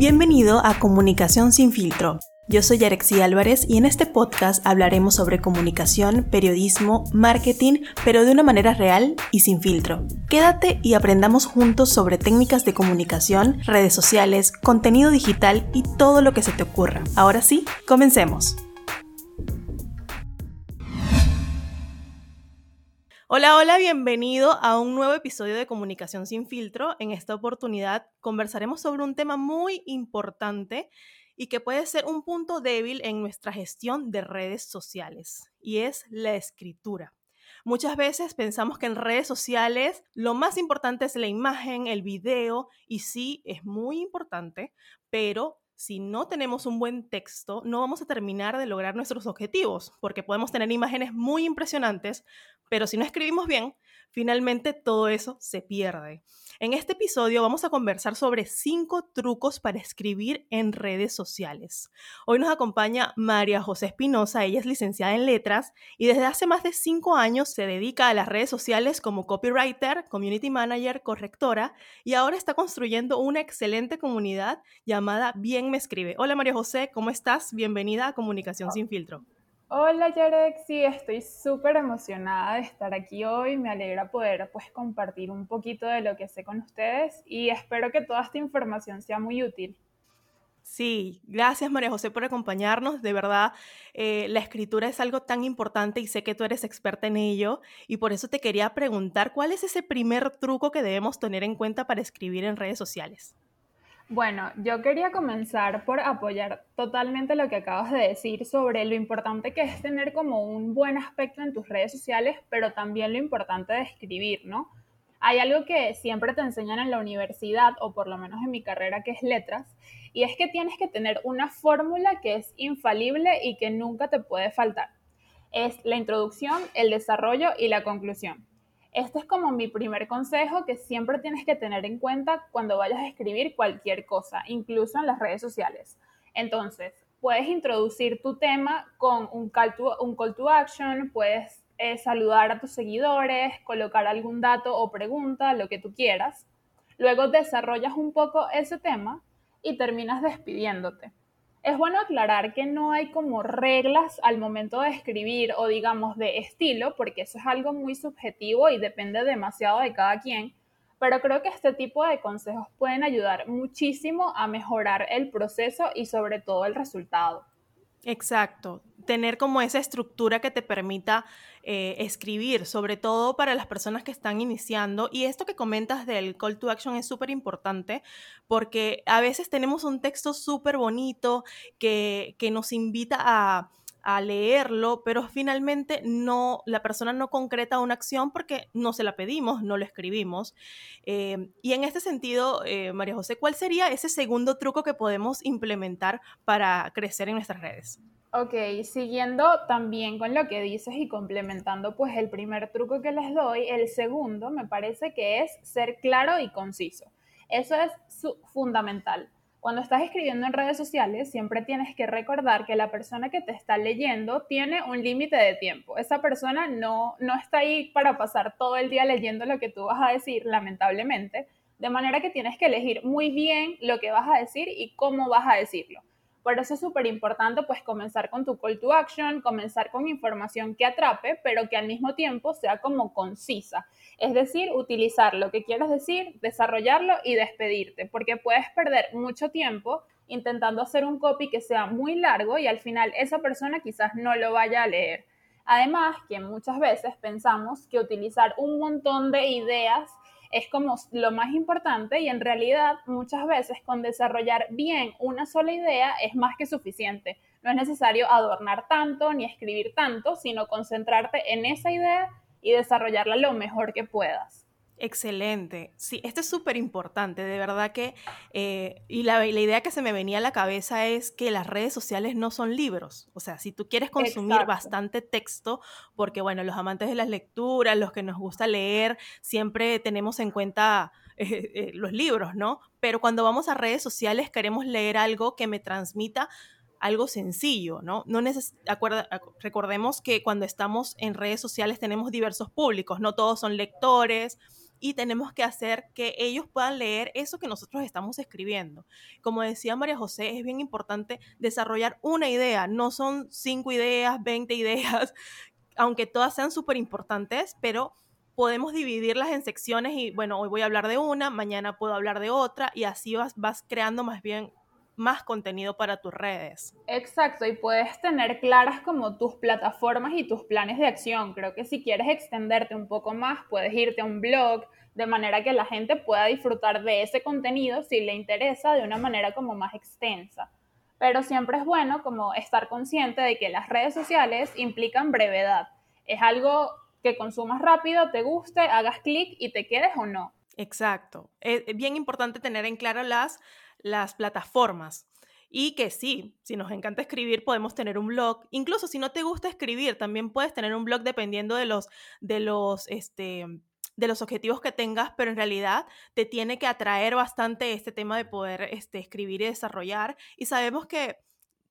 Bienvenido a Comunicación sin filtro. Yo soy Yarexi Álvarez y en este podcast hablaremos sobre comunicación, periodismo, marketing, pero de una manera real y sin filtro. Quédate y aprendamos juntos sobre técnicas de comunicación, redes sociales, contenido digital y todo lo que se te ocurra. Ahora sí, comencemos. Hola, hola, bienvenido a un nuevo episodio de Comunicación sin filtro. En esta oportunidad conversaremos sobre un tema muy importante y que puede ser un punto débil en nuestra gestión de redes sociales, y es la escritura. Muchas veces pensamos que en redes sociales lo más importante es la imagen, el video, y sí, es muy importante, pero si no tenemos un buen texto, no vamos a terminar de lograr nuestros objetivos, porque podemos tener imágenes muy impresionantes, pero si no escribimos bien, finalmente todo eso se pierde. En este episodio vamos a conversar sobre cinco trucos para escribir en redes sociales. Hoy nos acompaña María José Espinosa, ella es licenciada en letras y desde hace más de cinco años se dedica a las redes sociales como copywriter, community manager, correctora y ahora está construyendo una excelente comunidad llamada Bien Me Escribe. Hola María José, ¿cómo estás? Bienvenida a Comunicación sin filtro. Hola Yarek, sí, estoy súper emocionada de estar aquí hoy. Me alegra poder pues compartir un poquito de lo que sé con ustedes y espero que toda esta información sea muy útil. Sí, gracias María José por acompañarnos. De verdad, eh, la escritura es algo tan importante y sé que tú eres experta en ello y por eso te quería preguntar cuál es ese primer truco que debemos tener en cuenta para escribir en redes sociales. Bueno, yo quería comenzar por apoyar totalmente lo que acabas de decir sobre lo importante que es tener como un buen aspecto en tus redes sociales, pero también lo importante de escribir, ¿no? Hay algo que siempre te enseñan en la universidad, o por lo menos en mi carrera, que es letras, y es que tienes que tener una fórmula que es infalible y que nunca te puede faltar. Es la introducción, el desarrollo y la conclusión. Este es como mi primer consejo que siempre tienes que tener en cuenta cuando vayas a escribir cualquier cosa, incluso en las redes sociales. Entonces, puedes introducir tu tema con un call to, un call to action, puedes eh, saludar a tus seguidores, colocar algún dato o pregunta, lo que tú quieras. Luego desarrollas un poco ese tema y terminas despidiéndote. Es bueno aclarar que no hay como reglas al momento de escribir o digamos de estilo, porque eso es algo muy subjetivo y depende demasiado de cada quien, pero creo que este tipo de consejos pueden ayudar muchísimo a mejorar el proceso y sobre todo el resultado. Exacto, tener como esa estructura que te permita eh, escribir, sobre todo para las personas que están iniciando. Y esto que comentas del call to action es súper importante porque a veces tenemos un texto súper bonito que, que nos invita a a leerlo, pero finalmente no, la persona no concreta una acción porque no se la pedimos, no lo escribimos. Eh, y en este sentido, eh, María José, ¿cuál sería ese segundo truco que podemos implementar para crecer en nuestras redes? Ok, siguiendo también con lo que dices y complementando pues el primer truco que les doy, el segundo me parece que es ser claro y conciso. Eso es fundamental. Cuando estás escribiendo en redes sociales, siempre tienes que recordar que la persona que te está leyendo tiene un límite de tiempo. Esa persona no, no está ahí para pasar todo el día leyendo lo que tú vas a decir, lamentablemente. De manera que tienes que elegir muy bien lo que vas a decir y cómo vas a decirlo. Por eso es súper importante pues comenzar con tu call to action, comenzar con información que atrape, pero que al mismo tiempo sea como concisa. Es decir, utilizar lo que quieras decir, desarrollarlo y despedirte, porque puedes perder mucho tiempo intentando hacer un copy que sea muy largo y al final esa persona quizás no lo vaya a leer. Además, que muchas veces pensamos que utilizar un montón de ideas es como lo más importante y en realidad muchas veces con desarrollar bien una sola idea es más que suficiente. No es necesario adornar tanto ni escribir tanto, sino concentrarte en esa idea y desarrollarla lo mejor que puedas. Excelente. Sí, esto es súper importante, de verdad que, eh, y la, idea que se me venía a la cabeza es que las redes sociales no son libros. O sea, si tú quieres consumir bastante texto, porque bueno, los amantes de las lecturas, los que nos gusta leer, siempre tenemos en cuenta eh, eh, los libros, ¿no? Pero cuando vamos a redes sociales queremos leer algo que me transmita algo sencillo, ¿no? no recordemos que cuando estamos en redes sociales tenemos diversos públicos, no todos son lectores, y tenemos que hacer que ellos puedan leer eso que nosotros estamos escribiendo. Como decía María José, es bien importante desarrollar una idea, no son cinco ideas, 20 ideas, aunque todas sean súper importantes, pero podemos dividirlas en secciones y bueno, hoy voy a hablar de una, mañana puedo hablar de otra y así vas, vas creando más bien más contenido para tus redes. Exacto, y puedes tener claras como tus plataformas y tus planes de acción. Creo que si quieres extenderte un poco más, puedes irte a un blog de manera que la gente pueda disfrutar de ese contenido si le interesa de una manera como más extensa. Pero siempre es bueno como estar consciente de que las redes sociales implican brevedad. Es algo que consumas rápido, te guste, hagas clic y te quedes o no. Exacto. Es bien importante tener en claro las, las plataformas. Y que sí, si nos encanta escribir, podemos tener un blog. Incluso si no te gusta escribir, también puedes tener un blog dependiendo de los, de los, este, de los objetivos que tengas, pero en realidad te tiene que atraer bastante este tema de poder este, escribir y desarrollar. Y sabemos que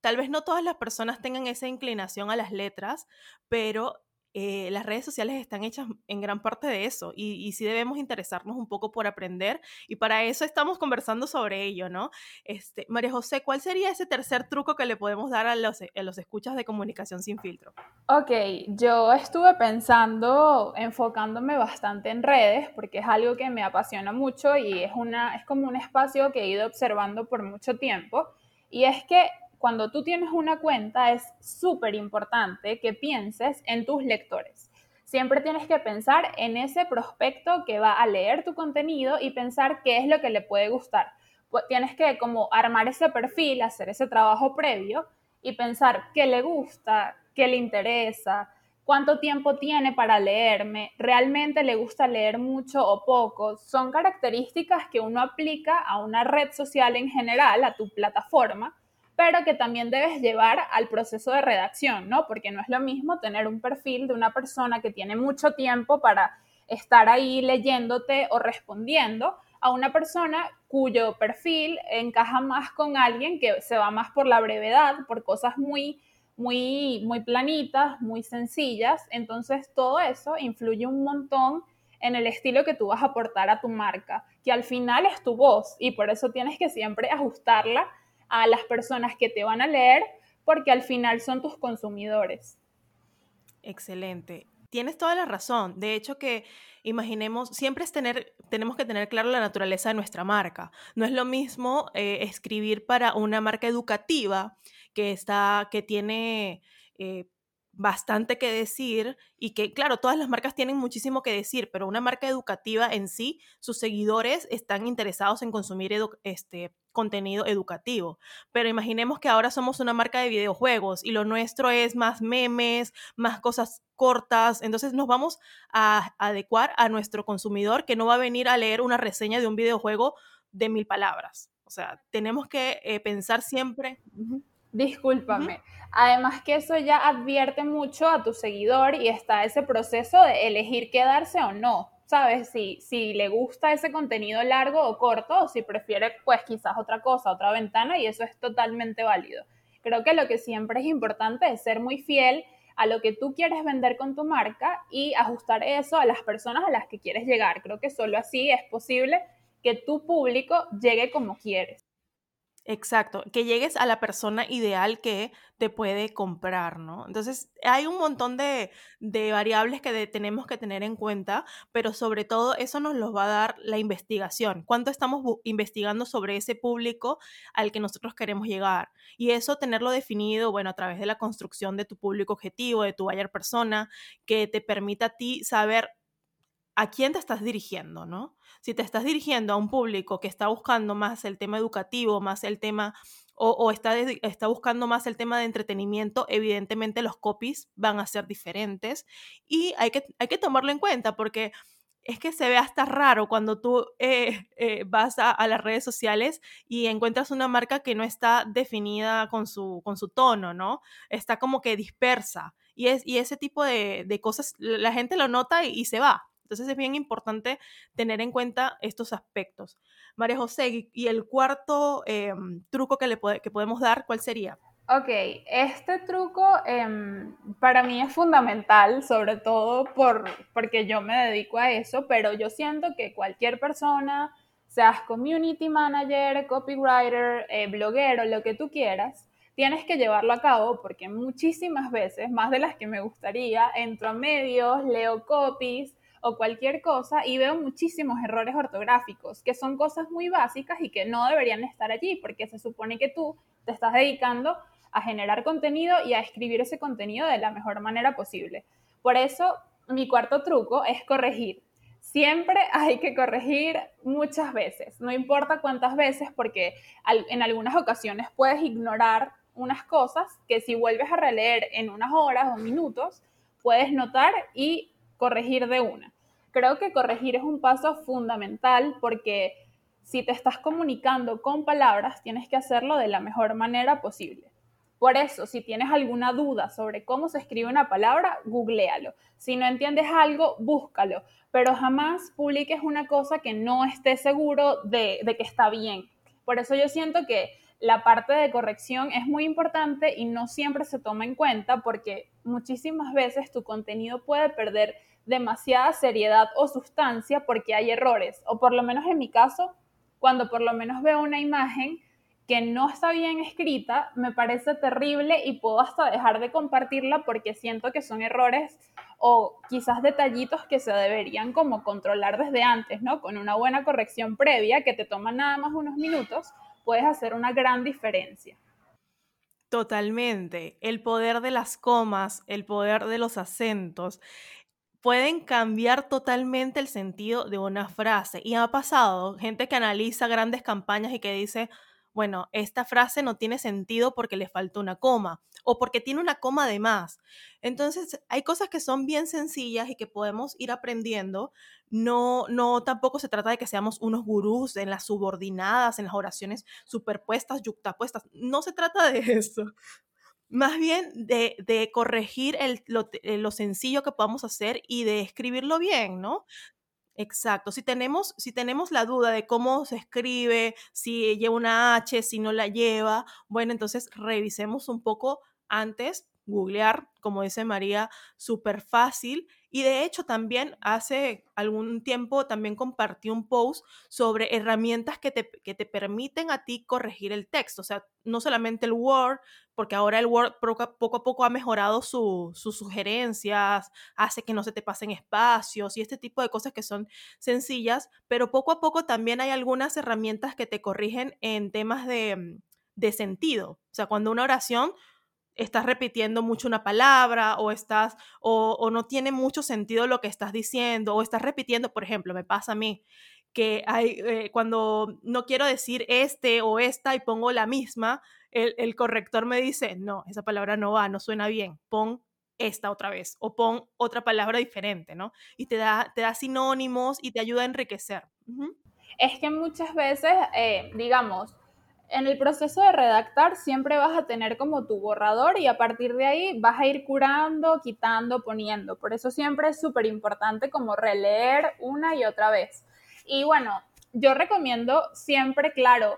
tal vez no todas las personas tengan esa inclinación a las letras, pero eh, las redes sociales están hechas en gran parte de eso y, y, sí debemos interesarnos un poco por aprender y para eso estamos conversando sobre ello, ¿no? Este, María José, ¿cuál sería ese tercer truco que le podemos dar a los, escuchas de comunicación sin filtro? Ok, yo estuve pensando, enfocándome bastante en redes porque es algo que me apasiona mucho y es, una, es como un espacio que he ido observando por mucho tiempo y es que cuando tú tienes una cuenta es súper importante que pienses en tus lectores. Siempre tienes que pensar en ese prospecto que va a leer tu contenido y pensar qué es lo que le puede gustar. Pues tienes que como armar ese perfil, hacer ese trabajo previo y pensar qué le gusta, qué le interesa, cuánto tiempo tiene para leerme, realmente le gusta leer mucho o poco. Son características que uno aplica a una red social en general, a tu plataforma, pero que también debes llevar al proceso de redacción, ¿no? Porque no es lo mismo tener un perfil de una persona que tiene mucho tiempo para estar ahí leyéndote o respondiendo a una persona cuyo perfil encaja más con alguien que se va más por la brevedad, por cosas muy muy muy planitas, muy sencillas, entonces todo eso influye un montón en el estilo que tú vas a aportar a tu marca, que al final es tu voz y por eso tienes que siempre ajustarla a las personas que te van a leer, porque al final son tus consumidores. Excelente. Tienes toda la razón. De hecho, que imaginemos, siempre es tener, tenemos que tener claro la naturaleza de nuestra marca. No es lo mismo eh, escribir para una marca educativa que está, que tiene eh, bastante que decir y que, claro, todas las marcas tienen muchísimo que decir, pero una marca educativa en sí, sus seguidores están interesados en consumir este contenido educativo. Pero imaginemos que ahora somos una marca de videojuegos y lo nuestro es más memes, más cosas cortas, entonces nos vamos a adecuar a nuestro consumidor que no va a venir a leer una reseña de un videojuego de mil palabras. O sea, tenemos que eh, pensar siempre... Discúlpame. Además que eso ya advierte mucho a tu seguidor y está ese proceso de elegir quedarse o no. ¿Sabes? Si, si le gusta ese contenido largo o corto o si prefiere pues quizás otra cosa, otra ventana y eso es totalmente válido. Creo que lo que siempre es importante es ser muy fiel a lo que tú quieres vender con tu marca y ajustar eso a las personas a las que quieres llegar. Creo que solo así es posible que tu público llegue como quieres. Exacto, que llegues a la persona ideal que te puede comprar, ¿no? Entonces, hay un montón de, variables que tenemos que tener en cuenta, pero sobre todo eso nos los va a dar la investigación. ¿Cuánto estamos investigando sobre ese público al que nosotros queremos llegar? Y eso tenerlo definido, bueno, a través de la construcción de tu público objetivo, de tu buyer persona, que te permita a ti saber a quién te estás dirigiendo, ¿no? Si te estás dirigiendo a un público que está buscando más el tema educativo, más el tema, o, está, está buscando más el tema de entretenimiento, evidentemente los copies van a ser diferentes y hay que, hay que tomarlo en cuenta porque es que se ve hasta raro cuando tú eh, eh, vas a, las redes sociales y encuentras una marca que no está definida con su, con su tono, ¿no? Está como que dispersa. Y, es, y ese tipo de, cosas, la gente lo nota y se va. Entonces es bien importante tener en cuenta estos aspectos. María José, y el cuarto em, truco que, le que podemos dar, ¿cuál sería? Ok, este truco em, para mí es fundamental, sobre todo por, porque yo me dedico a eso, pero yo siento que cualquier persona, seas community manager, copywriter, eh, bloguero, lo que tú quieras, tienes que llevarlo a cabo porque muchísimas veces, más de las que me gustaría, entro a medios, leo copies o cualquier cosa y veo muchísimos errores ortográficos, que son cosas muy básicas y que no deberían estar allí porque se supone que tú te estás dedicando a generar contenido y a escribir ese contenido de la mejor manera posible. Por eso, mi cuarto truco es corregir. Siempre hay que corregir muchas veces, no importa cuántas veces, porque en algunas ocasiones puedes ignorar unas cosas que si vuelves a releer en unas horas o minutos, puedes notar y corregir de una. Creo que corregir es un paso fundamental porque si te estás comunicando con palabras, tienes que hacerlo de la mejor manera posible. Por eso, si tienes alguna duda sobre cómo se escribe una palabra, googlealo. Si no entiendes algo, búscalo. Pero jamás publiques una cosa que no estés seguro de, de que está bien. Por eso yo siento que la parte de corrección es muy importante y no siempre se toma en cuenta porque muchísimas veces tu contenido puede perder demasiada seriedad o sustancia porque hay errores. O por lo menos en mi caso, cuando por lo menos veo una imagen que no está bien escrita, me parece terrible y puedo hasta dejar de compartirla porque siento que son errores o quizás detallitos que se deberían como controlar desde antes, ¿no? Con una buena corrección previa que te toma nada más unos minutos, puedes hacer una gran diferencia. Totalmente. El poder de las comas, el poder de los acentos, pueden cambiar totalmente el sentido de una frase. Y ha pasado gente que analiza grandes campañas y que dice, bueno, esta frase no tiene sentido porque le falta una coma o porque tiene una coma de más. Entonces, hay cosas que son bien sencillas y que podemos ir aprendiendo. No, no tampoco se trata de que seamos unos gurús en las subordinadas, en las oraciones superpuestas, yuctapuestas. No se trata de eso. Más bien de, corregir lo, lo sencillo que podamos hacer y de escribirlo bien, ¿no? Exacto. Si tenemos, si tenemos la duda de cómo se escribe, si lleva una H, si no la lleva, bueno, entonces revisemos un poco antes, googlear, como dice María, súper fácil y de hecho también hace algún tiempo también compartí un post sobre herramientas que te, que te permiten a ti corregir el texto. O sea, no solamente el Word, porque ahora el Word poco a poco ha mejorado sus sugerencias, hace que no se te pasen espacios y este tipo de cosas que son sencillas, pero poco a poco también hay algunas herramientas que te corrigen en temas de, de sentido. O sea, cuando una oración estás repitiendo mucho una palabra o estás o, no tiene mucho sentido lo que estás diciendo o estás repitiendo, por ejemplo, me pasa a mí que hay, eh, cuando no quiero decir este o esta y pongo la misma, el, corrector me dice, no, esa palabra no va, no suena bien, pon esta otra vez o pon otra palabra diferente, ¿no? Y te da, te da sinónimos y te ayuda a enriquecer. Es que muchas veces, eh, digamos, en el proceso de redactar siempre vas a tener como tu borrador y a partir de ahí vas a ir curando, quitando, poniendo. Por eso siempre es súper importante como releer una y otra vez. Y bueno, yo recomiendo siempre, claro,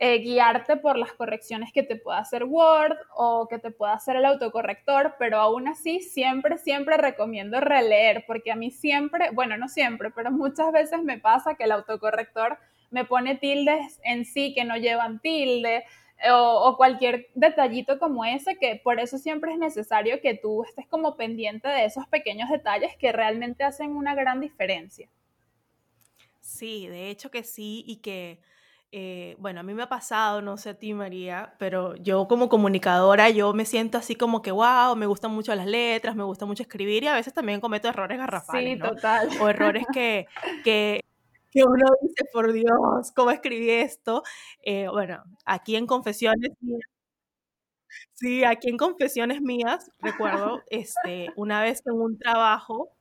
eh, guiarte por las correcciones que te pueda hacer Word o que te pueda hacer el autocorrector, pero aún así siempre, siempre recomiendo releer, porque a mí siempre, bueno, no siempre, pero muchas veces me pasa que el autocorrector me pone tildes en sí que no llevan tilde o, cualquier detallito como ese, que por eso siempre es necesario que tú estés como pendiente de esos pequeños detalles que realmente hacen una gran diferencia. Sí, de hecho que sí, y que, eh, bueno, a mí me ha pasado, no sé a ti María, pero yo como comunicadora, yo me siento así como que, wow, me gustan mucho las letras, me gusta mucho escribir y a veces también cometo errores garrafales. Sí, total. O errores que, que que uno dice, por Dios, ¿cómo escribí esto? Eh, bueno, aquí en Confesiones sí, aquí en Confesiones Mías, recuerdo, este, una vez en un trabajo,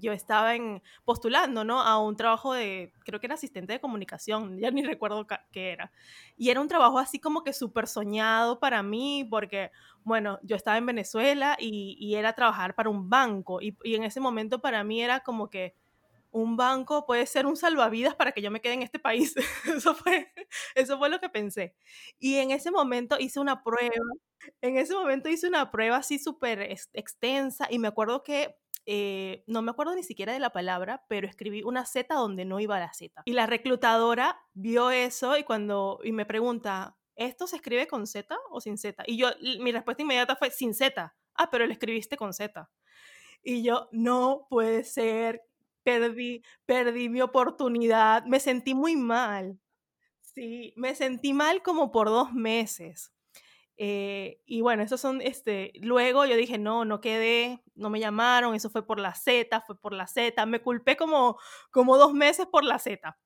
yo estaba en, postulando, ¿no? A un trabajo de, creo que era asistente de comunicación, ya ni recuerdo qué era. Y era un trabajo así como que súper soñado para mí, porque, bueno, yo estaba en Venezuela y, era trabajar para un banco, y, y en ese momento para mí era como que un banco puede ser un salvavidas para que yo me quede en este país. eso, fue, eso fue lo que pensé. Y en ese momento hice una prueba, en ese momento hice una prueba así súper extensa y me acuerdo que eh, no me acuerdo ni siquiera de la palabra, pero escribí una Z donde no iba la Z. Y la reclutadora vio eso y cuando y me pregunta, ¿esto se escribe con Z o sin Z? Y yo, mi respuesta inmediata fue sin Z. Ah, pero lo escribiste con Z. Y yo, no puede ser, perdí, perdí mi oportunidad, me sentí muy mal. Sí, me sentí mal como por dos meses. Eh, y bueno, esos son, este, luego yo dije, no, no quedé, no me llamaron, eso fue por la Z, fue por la Z, me culpé como, como dos meses por la Z.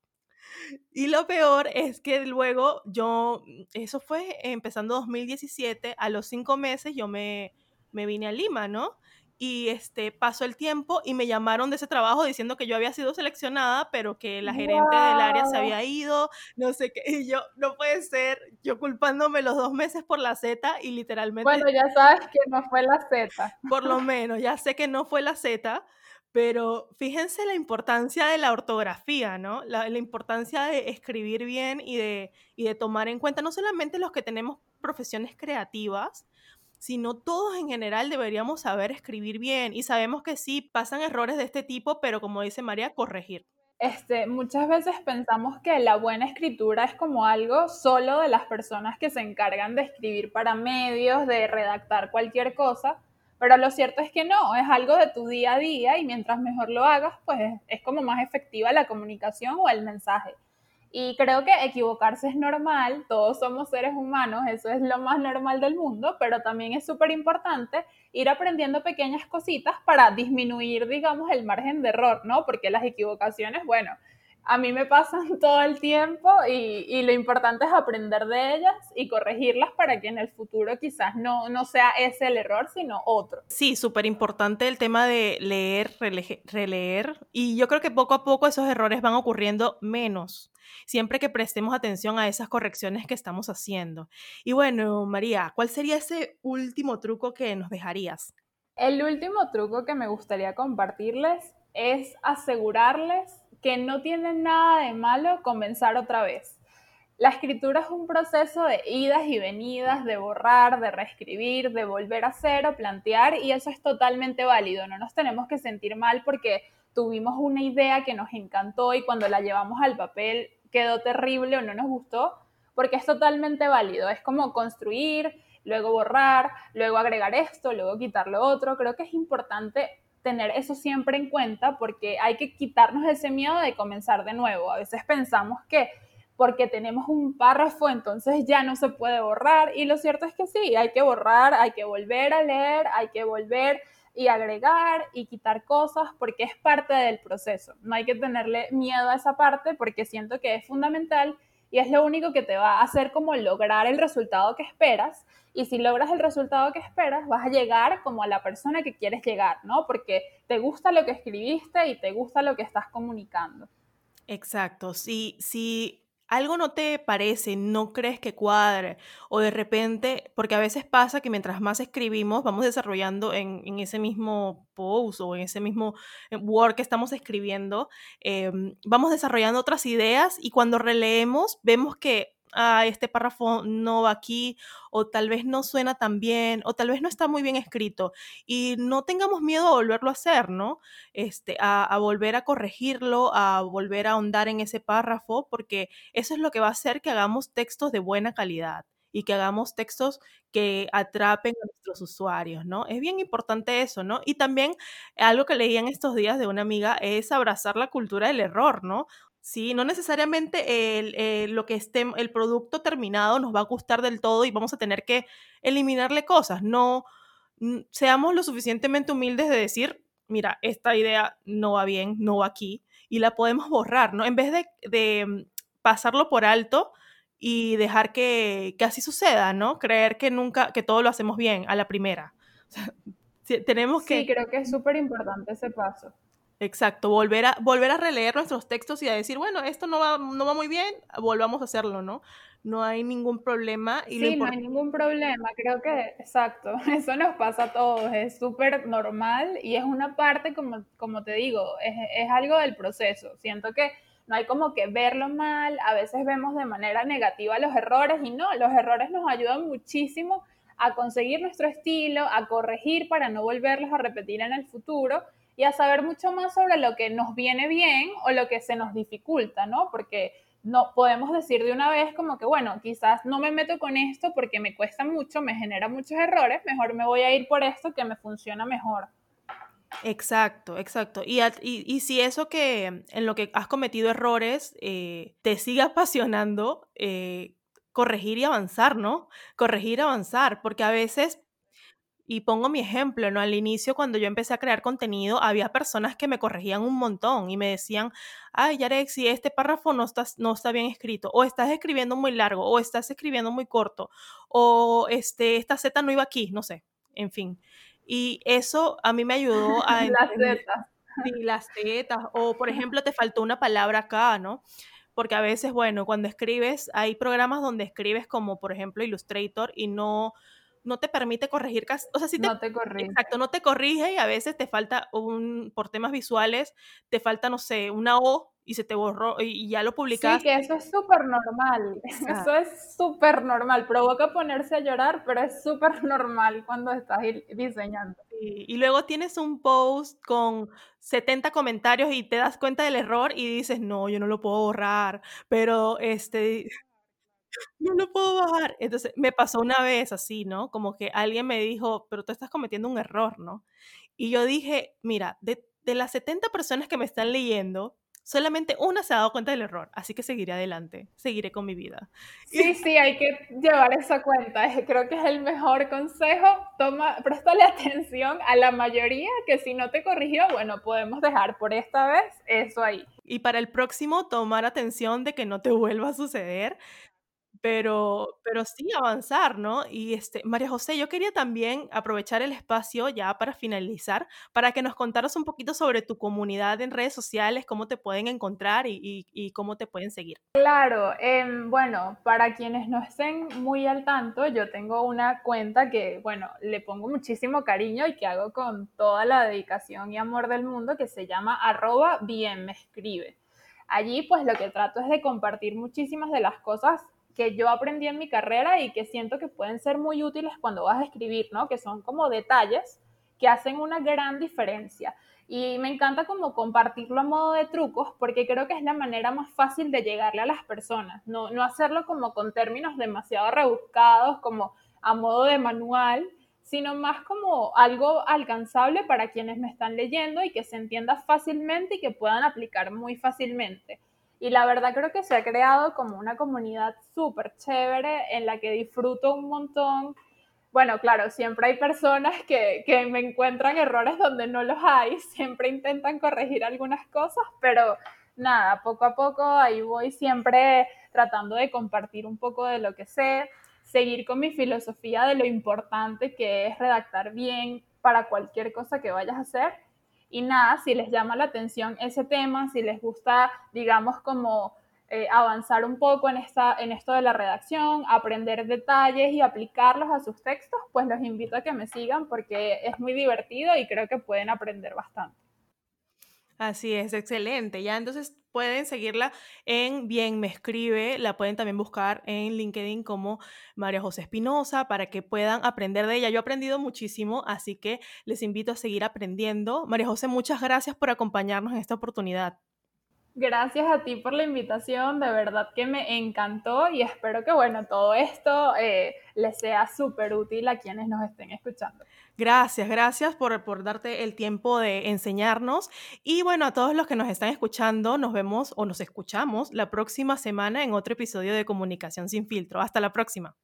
Y lo peor es que luego yo, eso fue empezando 2017, a los cinco meses yo me, me vine a Lima, ¿no? Y este, pasó el tiempo y me llamaron de ese trabajo diciendo que yo había sido seleccionada, pero que la gerente del área se había ido, no sé qué, y yo, no puede ser, yo culpándome los dos meses por la Z y literalmente... Bueno, ya sabes que no fue la Z. Por lo menos, ya sé que no fue la Z, pero fíjense la importancia de la ortografía, ¿no? La, la importancia de escribir bien y de, y de tomar en cuenta no solamente los que tenemos profesiones creativas, sino todos en general deberíamos saber escribir bien y sabemos que sí pasan errores de este tipo, pero como dice María, corregir. Este, muchas veces pensamos que la buena escritura es como algo solo de las personas que se encargan de escribir para medios, de redactar cualquier cosa, pero lo cierto es que no, es algo de tu día a día y mientras mejor lo hagas, pues es como más efectiva la comunicación o el mensaje. Y creo que equivocarse es normal, todos somos seres humanos, eso es lo más normal del mundo, pero también es súper importante ir aprendiendo pequeñas cositas para disminuir, digamos, el margen de error, ¿no? Porque las equivocaciones, bueno, a mí me pasan todo el tiempo y, y, lo importante es aprender de ellas y corregirlas para que en el futuro quizás no, no sea ese el error, sino otro. Sí, súper importante el tema de leer, releer y yo creo que poco a poco esos errores van ocurriendo menos siempre que prestemos atención a esas correcciones que estamos haciendo. Y bueno, María, ¿cuál sería ese último truco que nos dejarías? El último truco que me gustaría compartirles es asegurarles que no tienen nada de malo comenzar otra vez. La escritura es un proceso de idas y venidas, de borrar, de reescribir, de volver a hacer o plantear y eso es totalmente válido. No nos tenemos que sentir mal porque tuvimos una idea que nos encantó y cuando la llevamos al papel quedó terrible o no nos gustó, porque es totalmente válido. Es como construir, luego borrar, luego agregar esto, luego quitar lo otro. Creo que es importante tener eso siempre en cuenta porque hay que quitarnos ese miedo de comenzar de nuevo. A veces pensamos que porque tenemos un párrafo, entonces ya no se puede borrar. Y lo cierto es que sí, hay que borrar, hay que volver a leer, hay que volver y agregar y quitar cosas porque es parte del proceso. No hay que tenerle miedo a esa parte porque siento que es fundamental y es lo único que te va a hacer como lograr el resultado que esperas. Y si logras el resultado que esperas, vas a llegar como a la persona que quieres llegar, ¿no? Porque te gusta lo que escribiste y te gusta lo que estás comunicando. Exacto. Si, si algo no te parece, no crees que cuadre, o de repente, porque a veces pasa que mientras más escribimos, vamos desarrollando en, ese mismo post o en ese mismo eh, Word que estamos escribiendo, em, vamos desarrollando otras ideas y cuando releemos vemos que ah, este párrafo no va aquí, o tal vez no suena tan bien, o tal vez no está muy bien escrito, y no tengamos miedo a volverlo a hacer, ¿no? Este, a, a volver a corregirlo, a volver a ahondar en ese párrafo, porque eso es lo que va a hacer que hagamos textos de buena calidad y que hagamos textos que atrapen a nuestros usuarios, ¿no? Es bien importante eso, ¿no? Y también algo que leí en estos días de una amiga es abrazar la cultura del error, ¿no? Sí, no necesariamente el, eh, lo que esté, el producto terminado nos va a gustar del todo y vamos a tener que eliminarle cosas. No, seamos lo suficientemente humildes de decir, mira, esta idea no va bien, no va aquí, y la podemos borrar, ¿no? En vez de, de mm, pasarlo por alto y dejar que, que, así suceda, ¿no? Creer que nunca, que todo lo hacemos bien a la primera. tenemos que... Sí, creo que es súper importante ese paso. Exacto, volver a, volver a releer nuestros textos y a decir, bueno, esto no va, no va muy bien, volvamos a hacerlo, ¿no? No hay ningún problema. Y sí, no hay ningún problema, creo que, exacto, eso nos pasa a todos, es súper normal y es una parte, como, como te digo, es, es algo del proceso. Siento que no hay como que verlo mal, a veces vemos de manera negativa los errores y no, los errores nos ayudan muchísimo a conseguir nuestro estilo, a corregir para no volverlos a repetir en el futuro y a saber mucho más sobre lo que nos viene bien o lo que se nos dificulta, ¿no? Porque no podemos decir de una vez como que, bueno, quizás no me meto con esto porque me cuesta mucho, me genera muchos errores, mejor me voy a ir por esto que me funciona mejor. Exacto, exacto. Y, y, si eso que en lo que has cometido errores eh, te sigue apasionando, eh, corregir y avanzar, ¿no? Corregir y avanzar, porque a veces y pongo mi ejemplo, ¿no? Al inicio, cuando yo empecé a crear contenido, había personas que me corregían un montón y me decían, ay, Yarexi, este párrafo no está, no está bien escrito, o estás escribiendo muy largo, o estás escribiendo muy corto, o este, esta Z no iba aquí, no sé, en fin. Y eso a mí me ayudó a... las Z. Sí, las Z, o por ejemplo, te faltó una palabra acá, ¿no? Porque a veces, bueno, cuando escribes, hay programas donde escribes como, por ejemplo, Illustrator y no no te permite corregir, o sea, te, no te corrige. Exacto, no te corrige y a veces te falta un, por temas visuales, te falta, no sé, una O y se te borró y ya lo publicaste. Sí, que eso es súper normal, eso es súper normal, provoca ponerse a llorar, pero es súper normal cuando estás diseñando. Y, y luego tienes un post con 70 comentarios y te das cuenta del error y dices, no, yo no lo puedo borrar, pero este no lo puedo bajar. Entonces me pasó una vez así, ¿no? Como que alguien me dijo, pero tú estás cometiendo un error, ¿no? Y yo dije, mira, de, de las 70 personas que me están leyendo, solamente una se ha dado cuenta del error, así que seguiré adelante, seguiré con mi vida. Sí, sí, hay que llevar esa cuenta. Creo que es el mejor consejo. Toma, préstale atención a la mayoría que si no te corrigió, bueno, podemos dejar por esta vez eso ahí. Y para el próximo, tomar atención de que no te vuelva a suceder. Pero, pero sí avanzar, ¿no? Y este, María José, yo quería también aprovechar el espacio ya para finalizar, para que nos contaras un poquito sobre tu comunidad en redes sociales, cómo te pueden encontrar y, y, cómo te pueden seguir. Claro, em, bueno, para quienes no estén muy al tanto, yo tengo una cuenta que, bueno, le pongo muchísimo cariño y que hago con toda la dedicación y amor del mundo, que se llama arroba bien me escribe. Allí pues lo que trato es de compartir muchísimas de las cosas que yo aprendí en mi carrera y que siento que pueden ser muy útiles cuando vas a escribir, ¿no? Que son como detalles que hacen una gran diferencia. Y me encanta como compartirlo a modo de trucos porque creo que es la manera más fácil de llegarle a las personas, no, no hacerlo como con términos demasiado rebuscados, como a modo de manual, sino más como algo alcanzable para quienes me están leyendo y que se entienda fácilmente y que puedan aplicar muy fácilmente. Y la verdad creo que se ha creado como una comunidad súper chévere en la que disfruto un montón. Bueno, claro, siempre hay personas que, que me encuentran errores donde no los hay, siempre intentan corregir algunas cosas, pero nada, poco a poco ahí voy siempre tratando de compartir un poco de lo que sé, seguir con mi filosofía de lo importante que es redactar bien para cualquier cosa que vayas a hacer y nada, si les llama la atención ese tema, si les gusta, digamos, como eh, avanzar un poco en, esta, en esto de la redacción, aprender detalles y aplicarlos a sus textos, pues los invito a que me sigan porque es muy divertido y creo que pueden aprender bastante. Así es, excelente. Ya entonces pueden seguirla en Bien Me Escribe, la pueden también buscar en LinkedIn como María José Espinosa para que puedan aprender de ella. Yo he aprendido muchísimo, así que les invito a seguir aprendiendo. María José, muchas gracias por acompañarnos en esta oportunidad. Gracias a ti por la invitación, de verdad que me encantó y espero que, bueno, todo esto eh, les sea súper útil a quienes nos estén escuchando. Gracias, gracias por, por darte el tiempo de enseñarnos. Y bueno, a todos los que nos están escuchando, nos vemos o nos escuchamos la próxima semana en otro episodio de Comunicación sin filtro. Hasta la próxima.